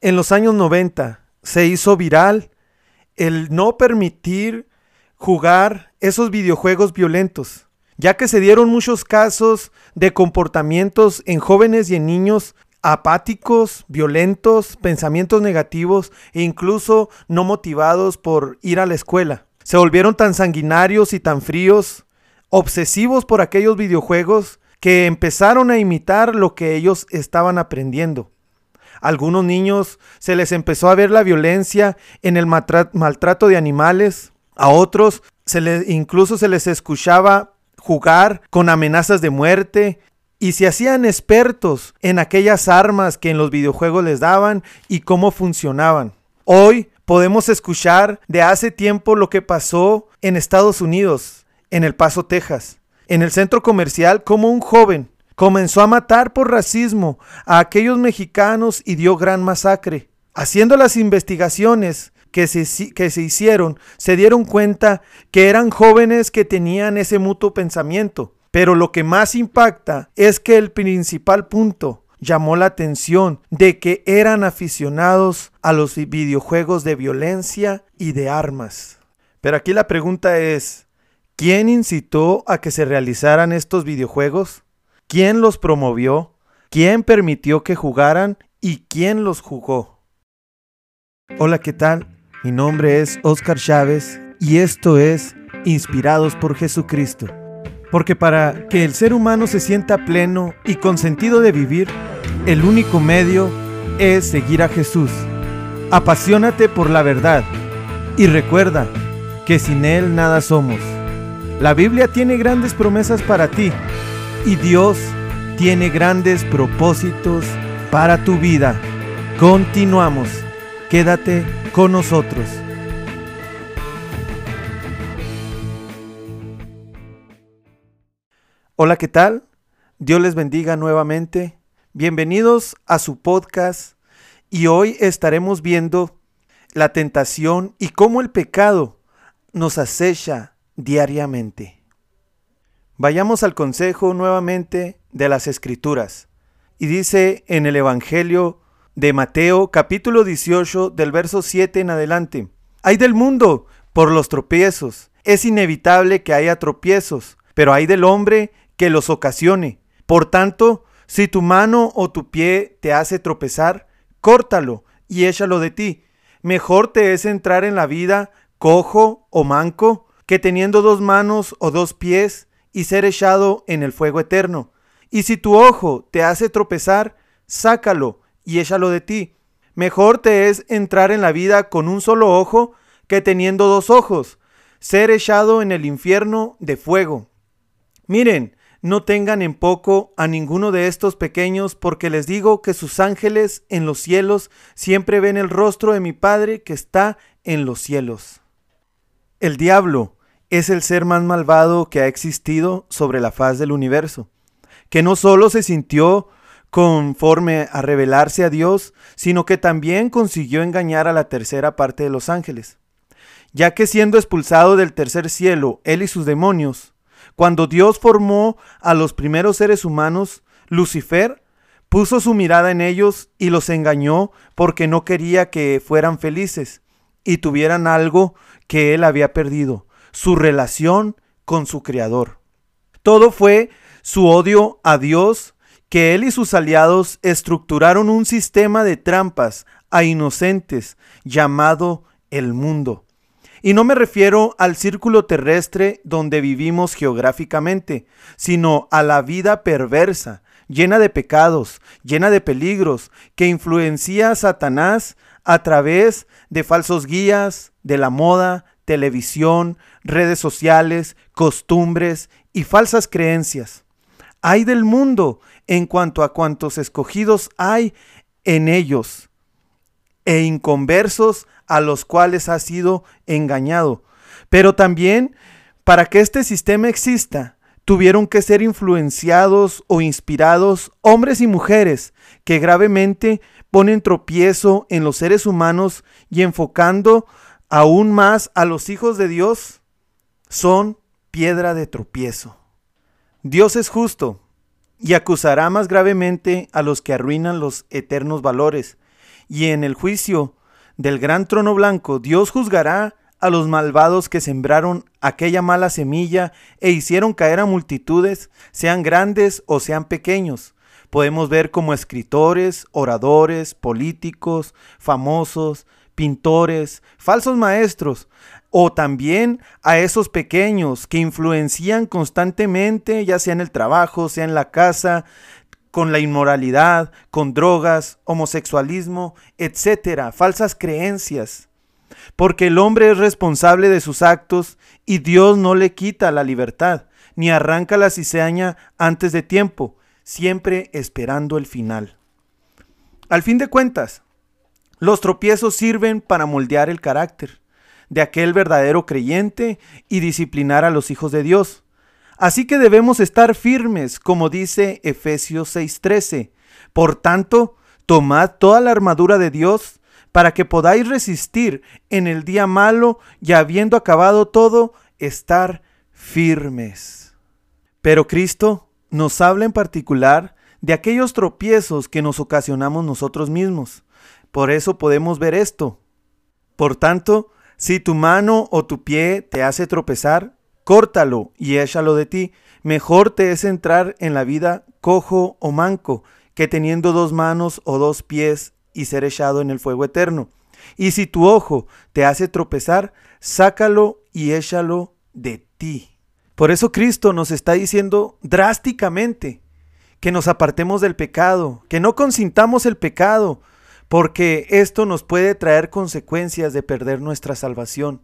en los años 90 se hizo viral el no permitir jugar esos videojuegos violentos, ya que se dieron muchos casos de comportamientos en jóvenes y en niños apáticos, violentos, pensamientos negativos e incluso no motivados por ir a la escuela. Se volvieron tan sanguinarios y tan fríos, obsesivos por aquellos videojuegos, que empezaron a imitar lo que ellos estaban aprendiendo. Algunos niños se les empezó a ver la violencia en el maltrato de animales, a otros se les, incluso se les escuchaba jugar con amenazas de muerte y se hacían expertos en aquellas armas que en los videojuegos les daban y cómo funcionaban. Hoy podemos escuchar de hace tiempo lo que pasó en Estados Unidos, en El Paso, Texas, en el centro comercial, como un joven comenzó a matar por racismo a aquellos mexicanos y dio gran masacre. Haciendo las investigaciones que se, que se hicieron, se dieron cuenta que eran jóvenes que tenían ese mutuo pensamiento. Pero lo que más impacta es que el principal punto llamó la atención de que eran aficionados a los videojuegos de violencia y de armas. Pero aquí la pregunta es, ¿quién incitó a que se realizaran estos videojuegos? ¿Quién los promovió? ¿Quién permitió que jugaran? ¿Y quién los jugó? Hola, ¿qué tal? Mi nombre es Oscar Chávez y esto es Inspirados por Jesucristo. Porque para que el ser humano se sienta pleno y con sentido de vivir, el único medio es seguir a Jesús. Apasionate por la verdad y recuerda que sin Él nada somos. La Biblia tiene grandes promesas para ti y Dios tiene grandes propósitos para tu vida. Continuamos. Quédate con nosotros. Hola, ¿qué tal? Dios les bendiga nuevamente. Bienvenidos a su podcast y hoy estaremos viendo la tentación y cómo el pecado nos acecha diariamente. Vayamos al consejo nuevamente de las escrituras. Y dice en el Evangelio de Mateo capítulo 18 del verso 7 en adelante. Hay del mundo por los tropiezos. Es inevitable que haya tropiezos, pero hay del hombre que los ocasione. Por tanto, si tu mano o tu pie te hace tropezar, córtalo y échalo de ti. Mejor te es entrar en la vida cojo o manco que teniendo dos manos o dos pies y ser echado en el fuego eterno. Y si tu ojo te hace tropezar, sácalo y échalo de ti. Mejor te es entrar en la vida con un solo ojo que teniendo dos ojos, ser echado en el infierno de fuego. Miren, no tengan en poco a ninguno de estos pequeños, porque les digo que sus ángeles en los cielos siempre ven el rostro de mi Padre que está en los cielos. El diablo es el ser más malvado que ha existido sobre la faz del universo, que no solo se sintió conforme a revelarse a Dios, sino que también consiguió engañar a la tercera parte de los ángeles, ya que siendo expulsado del tercer cielo, él y sus demonios, cuando Dios formó a los primeros seres humanos, Lucifer puso su mirada en ellos y los engañó porque no quería que fueran felices y tuvieran algo que él había perdido, su relación con su Creador. Todo fue su odio a Dios que él y sus aliados estructuraron un sistema de trampas a inocentes llamado el mundo. Y no me refiero al círculo terrestre donde vivimos geográficamente, sino a la vida perversa, llena de pecados, llena de peligros, que influencia a Satanás a través de falsos guías, de la moda, televisión, redes sociales, costumbres y falsas creencias. Hay del mundo en cuanto a cuantos escogidos hay en ellos e inconversos a los cuales ha sido engañado. Pero también, para que este sistema exista, tuvieron que ser influenciados o inspirados hombres y mujeres que gravemente ponen tropiezo en los seres humanos y enfocando aún más a los hijos de Dios, son piedra de tropiezo. Dios es justo y acusará más gravemente a los que arruinan los eternos valores y en el juicio del gran trono blanco Dios juzgará a los malvados que sembraron aquella mala semilla e hicieron caer a multitudes, sean grandes o sean pequeños. Podemos ver como escritores, oradores, políticos, famosos, pintores, falsos maestros, o también a esos pequeños que influencian constantemente, ya sea en el trabajo, sea en la casa, con la inmoralidad, con drogas, homosexualismo, etcétera, falsas creencias. Porque el hombre es responsable de sus actos y Dios no le quita la libertad, ni arranca la cizaña antes de tiempo, siempre esperando el final. Al fin de cuentas, los tropiezos sirven para moldear el carácter de aquel verdadero creyente y disciplinar a los hijos de Dios. Así que debemos estar firmes, como dice Efesios 6:13. Por tanto, tomad toda la armadura de Dios para que podáis resistir en el día malo y habiendo acabado todo, estar firmes. Pero Cristo nos habla en particular de aquellos tropiezos que nos ocasionamos nosotros mismos. Por eso podemos ver esto. Por tanto, si tu mano o tu pie te hace tropezar, córtalo y échalo de ti. Mejor te es entrar en la vida cojo o manco, que teniendo dos manos o dos pies y ser echado en el fuego eterno. Y si tu ojo te hace tropezar, sácalo y échalo de ti. Por eso Cristo nos está diciendo drásticamente que nos apartemos del pecado, que no consintamos el pecado, porque esto nos puede traer consecuencias de perder nuestra salvación.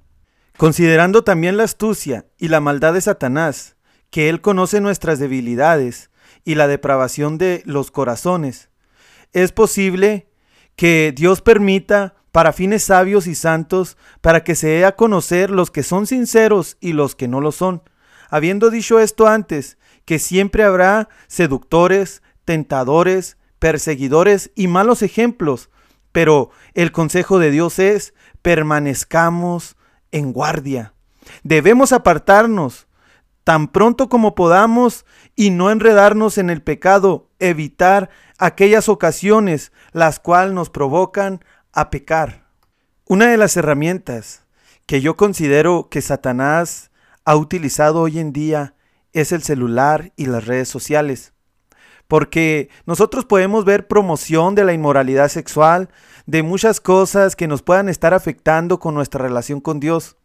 Considerando también la astucia y la maldad de Satanás, que él conoce nuestras debilidades y la depravación de los corazones, es posible que Dios permita para fines sabios y santos, para que se dé a conocer los que son sinceros y los que no lo son. Habiendo dicho esto antes, que siempre habrá seductores, tentadores, perseguidores y malos ejemplos, pero el consejo de Dios es permanezcamos en guardia. Debemos apartarnos tan pronto como podamos y no enredarnos en el pecado, evitar aquellas ocasiones las cuales nos provocan a pecar. Una de las herramientas que yo considero que Satanás ha utilizado hoy en día es el celular y las redes sociales. Porque nosotros podemos ver promoción de la inmoralidad sexual, de muchas cosas que nos puedan estar afectando con nuestra relación con Dios.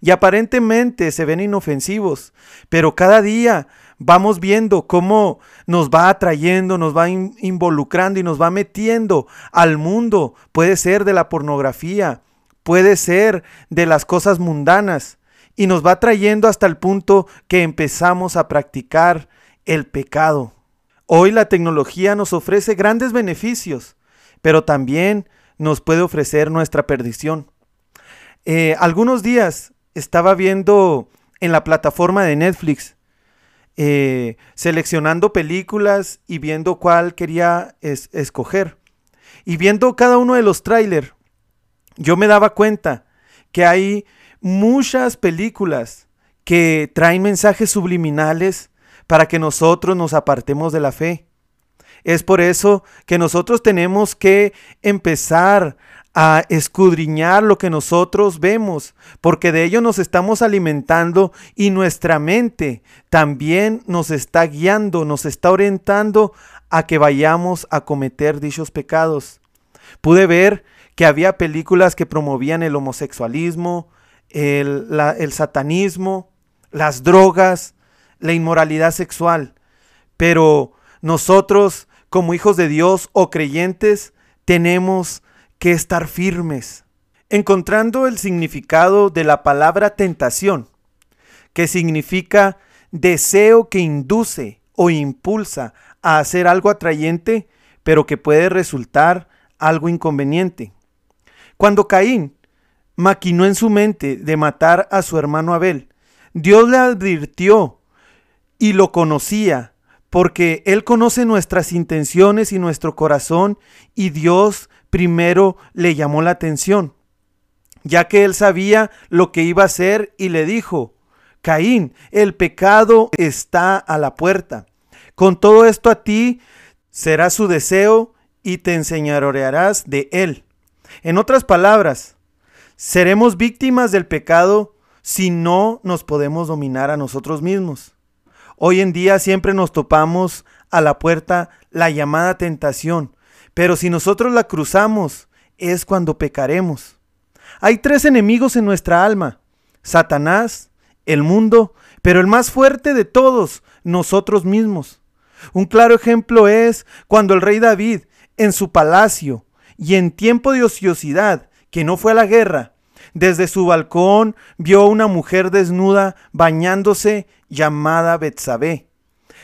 Y aparentemente se ven inofensivos, pero cada día vamos viendo cómo nos va atrayendo, nos va involucrando y nos va metiendo al mundo. Puede ser de la pornografía, puede ser de las cosas mundanas y nos va trayendo hasta el punto que empezamos a practicar el pecado. Hoy la tecnología nos ofrece grandes beneficios, pero también nos puede ofrecer nuestra perdición. Eh, algunos días estaba viendo en la plataforma de Netflix, eh, seleccionando películas y viendo cuál quería escoger. Y viendo cada uno de los trailers, yo me daba cuenta que hay muchas películas que traen mensajes subliminales para que nosotros nos apartemos de la fe. Es por eso que nosotros tenemos que empezar a escudriñar lo que nosotros vemos, porque de ello nos estamos alimentando y nuestra mente también nos está guiando, nos está orientando a que vayamos a cometer dichos pecados. Pude ver que había películas que promovían el homosexualismo, el, el satanismo, las drogas, la inmoralidad sexual, pero nosotros como hijos de Dios o creyentes, tenemos que estar firmes. Encontrando el significado de la palabra tentación, que significa deseo que induce o impulsa a hacer algo atrayente, pero que puede resultar algo inconveniente. Cuando Caín maquinó en su mente de matar a su hermano Abel, Dios le advirtió y lo conocía porque Él conoce nuestras intenciones y nuestro corazón y Dios primero le llamó la atención, ya que Él sabía lo que iba a hacer y le dijo, Caín, el pecado está a la puerta. Con todo esto a ti será su deseo y te enseñorearás de él. En otras palabras, seremos víctimas del pecado si no nos podemos dominar a nosotros mismos. Hoy en día siempre nos topamos a la puerta la llamada tentación, pero si nosotros la cruzamos es cuando pecaremos. Hay tres enemigos en nuestra alma, Satanás, el mundo, pero el más fuerte de todos, nosotros mismos. Un claro ejemplo es cuando el rey David, en su palacio y en tiempo de ociosidad, que no fue a la guerra, desde su balcón vio una mujer desnuda bañándose llamada Betsabé.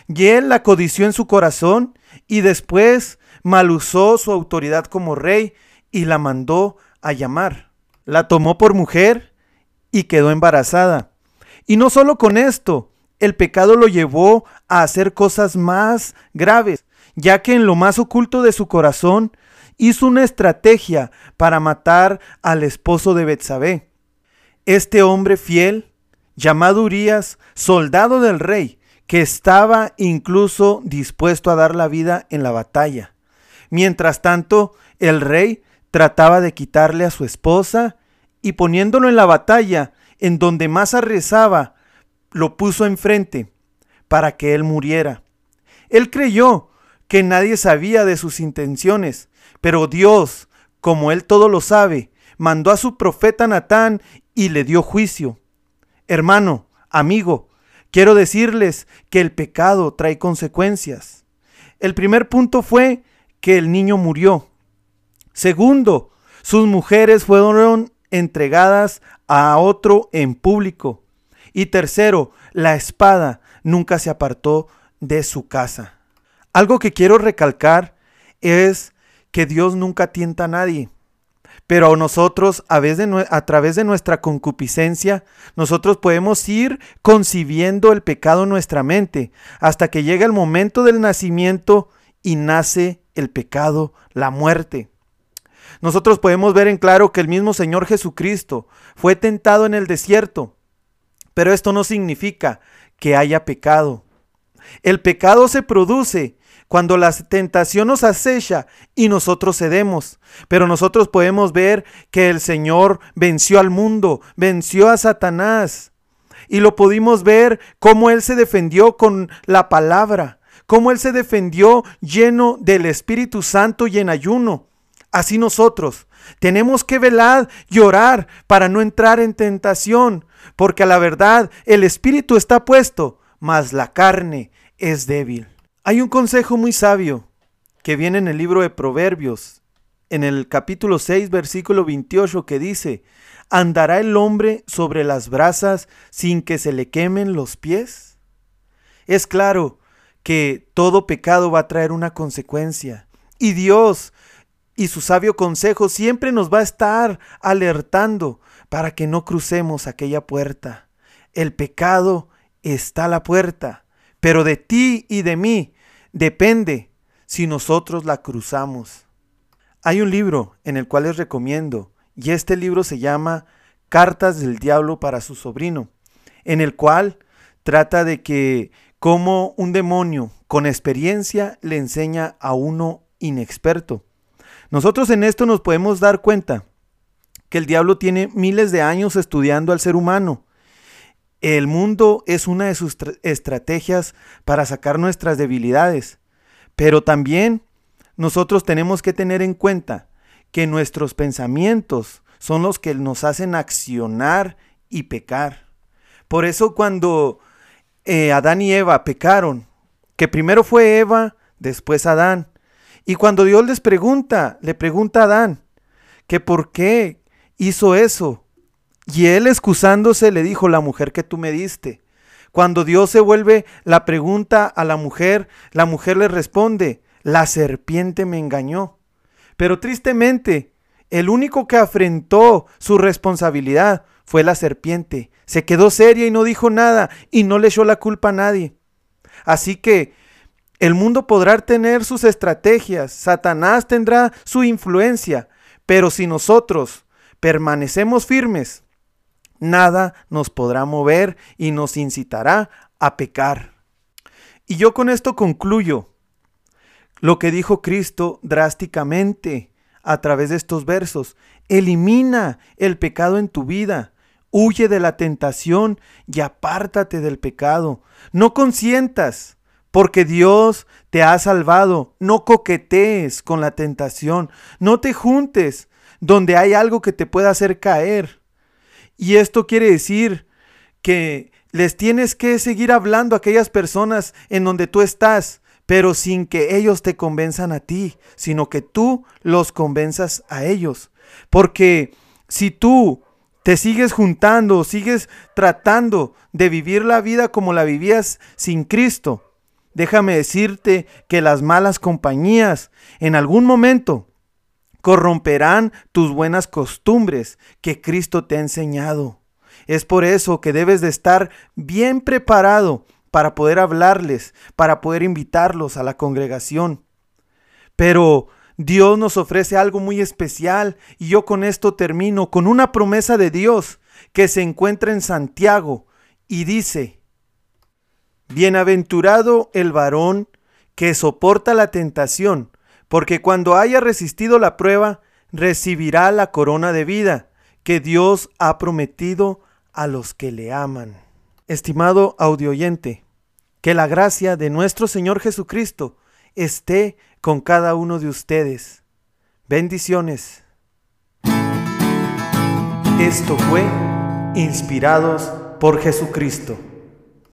Y él la codició en su corazón y después malusó su autoridad como rey y la mandó a llamar. La tomó por mujer y quedó embarazada. Y no solo con esto, el pecado lo llevó a hacer cosas más graves, ya que en lo más oculto de su corazón hizo una estrategia para matar al esposo de Betsabé. Este hombre fiel, llamado Urias, soldado del rey, que estaba incluso dispuesto a dar la vida en la batalla. Mientras tanto, el rey trataba de quitarle a su esposa y poniéndolo en la batalla, en donde más arrezaba, lo puso enfrente para que él muriera. Él creyó que nadie sabía de sus intenciones, pero Dios, como él todo lo sabe, mandó a su profeta Natán y le dio juicio. Hermano, amigo, quiero decirles que el pecado trae consecuencias. El primer punto fue que el niño murió. Segundo, sus mujeres fueron entregadas a otro en público. Y tercero, la espada nunca se apartó de su casa. Algo que quiero recalcar es que Dios nunca tienta a nadie. Pero nosotros, a, a, través de nuestra concupiscencia, nosotros podemos ir concibiendo el pecado en nuestra mente hasta que llega el momento del nacimiento y nace el pecado, la muerte. Nosotros podemos ver en claro que el mismo Señor Jesucristo fue tentado en el desierto, pero esto no significa que haya pecado. El pecado se produce cuando la tentación nos acecha y nosotros cedemos. Pero nosotros podemos ver que el Señor venció al mundo, venció a Satanás. Y lo pudimos ver cómo Él se defendió con la palabra, cómo Él se defendió lleno del Espíritu Santo y en ayuno. Así nosotros tenemos que velar y orar para no entrar en tentación, porque a la verdad el espíritu está puesto, mas la carne es débil. Hay un consejo muy sabio que viene en el libro de Proverbios, en el capítulo 6, versículo 28, que dice, ¿andará el hombre sobre las brasas sin que se le quemen los pies? Es claro que todo pecado va a traer una consecuencia. Y Dios y su sabio consejo siempre nos va a estar alertando para que no crucemos aquella puerta. El pecado está a la puerta, pero de ti y de mí depende si nosotros la cruzamos. Hay un libro en el cual les recomiendo, y este libro se llama Cartas del Diablo para su sobrino, en el cual trata de que como un demonio con experiencia le enseña a uno inexperto. Nosotros en esto nos podemos dar cuenta que el diablo tiene miles de años estudiando al ser humano. El mundo es una de sus estrategias para sacar nuestras debilidades, pero también nosotros tenemos que tener en cuenta que nuestros pensamientos son los que nos hacen accionar y pecar. Por eso cuando eh, Adán y Eva pecaron, que primero fue Eva, después Adán, y cuando Dios les pregunta, le pregunta a Adán, que por qué hizo eso. Y él excusándose le dijo, la mujer que tú me diste. Cuando Dios se vuelve la pregunta a la mujer, la mujer le responde, la serpiente me engañó. Pero tristemente, el único que afrentó su responsabilidad fue la serpiente. Se quedó seria y no dijo nada y no le echó la culpa a nadie. Así que el mundo podrá tener sus estrategias, Satanás tendrá su influencia, pero si nosotros permanecemos firmes, nada nos podrá mover y nos incitará a pecar. Y yo con esto concluyo. lo que dijo Cristo drásticamente a través de estos versos. Elimina el pecado en tu vida. Huye de la tentación y apártate del pecado. No consientas, porque Dios te ha salvado. No coquetees con la tentación. No te juntes donde hay algo que te pueda hacer caer. Y esto quiere decir que les tienes que seguir hablando a aquellas personas en donde tú estás, pero sin que ellos te convenzan a ti, sino que tú los convenzas a ellos. Porque si tú te sigues juntando, sigues tratando de vivir la vida como la vivías sin Cristo, déjame decirte que las malas compañías en algún momento corromperán tus buenas costumbres que Cristo te ha enseñado. Es por eso que debes de estar bien preparado para poder hablarles, para poder invitarlos a la congregación. Pero Dios nos ofrece algo muy especial y yo con esto termino con una promesa de Dios que se encuentra en Santiago y dice, Bienaventurado el varón que soporta la tentación, porque cuando haya resistido la prueba, recibirá la corona de vida que Dios ha prometido a los que le aman. Estimado audioyente, que la gracia de nuestro Señor Jesucristo esté con cada uno de ustedes. Bendiciones. Esto fue Inspirados por Jesucristo.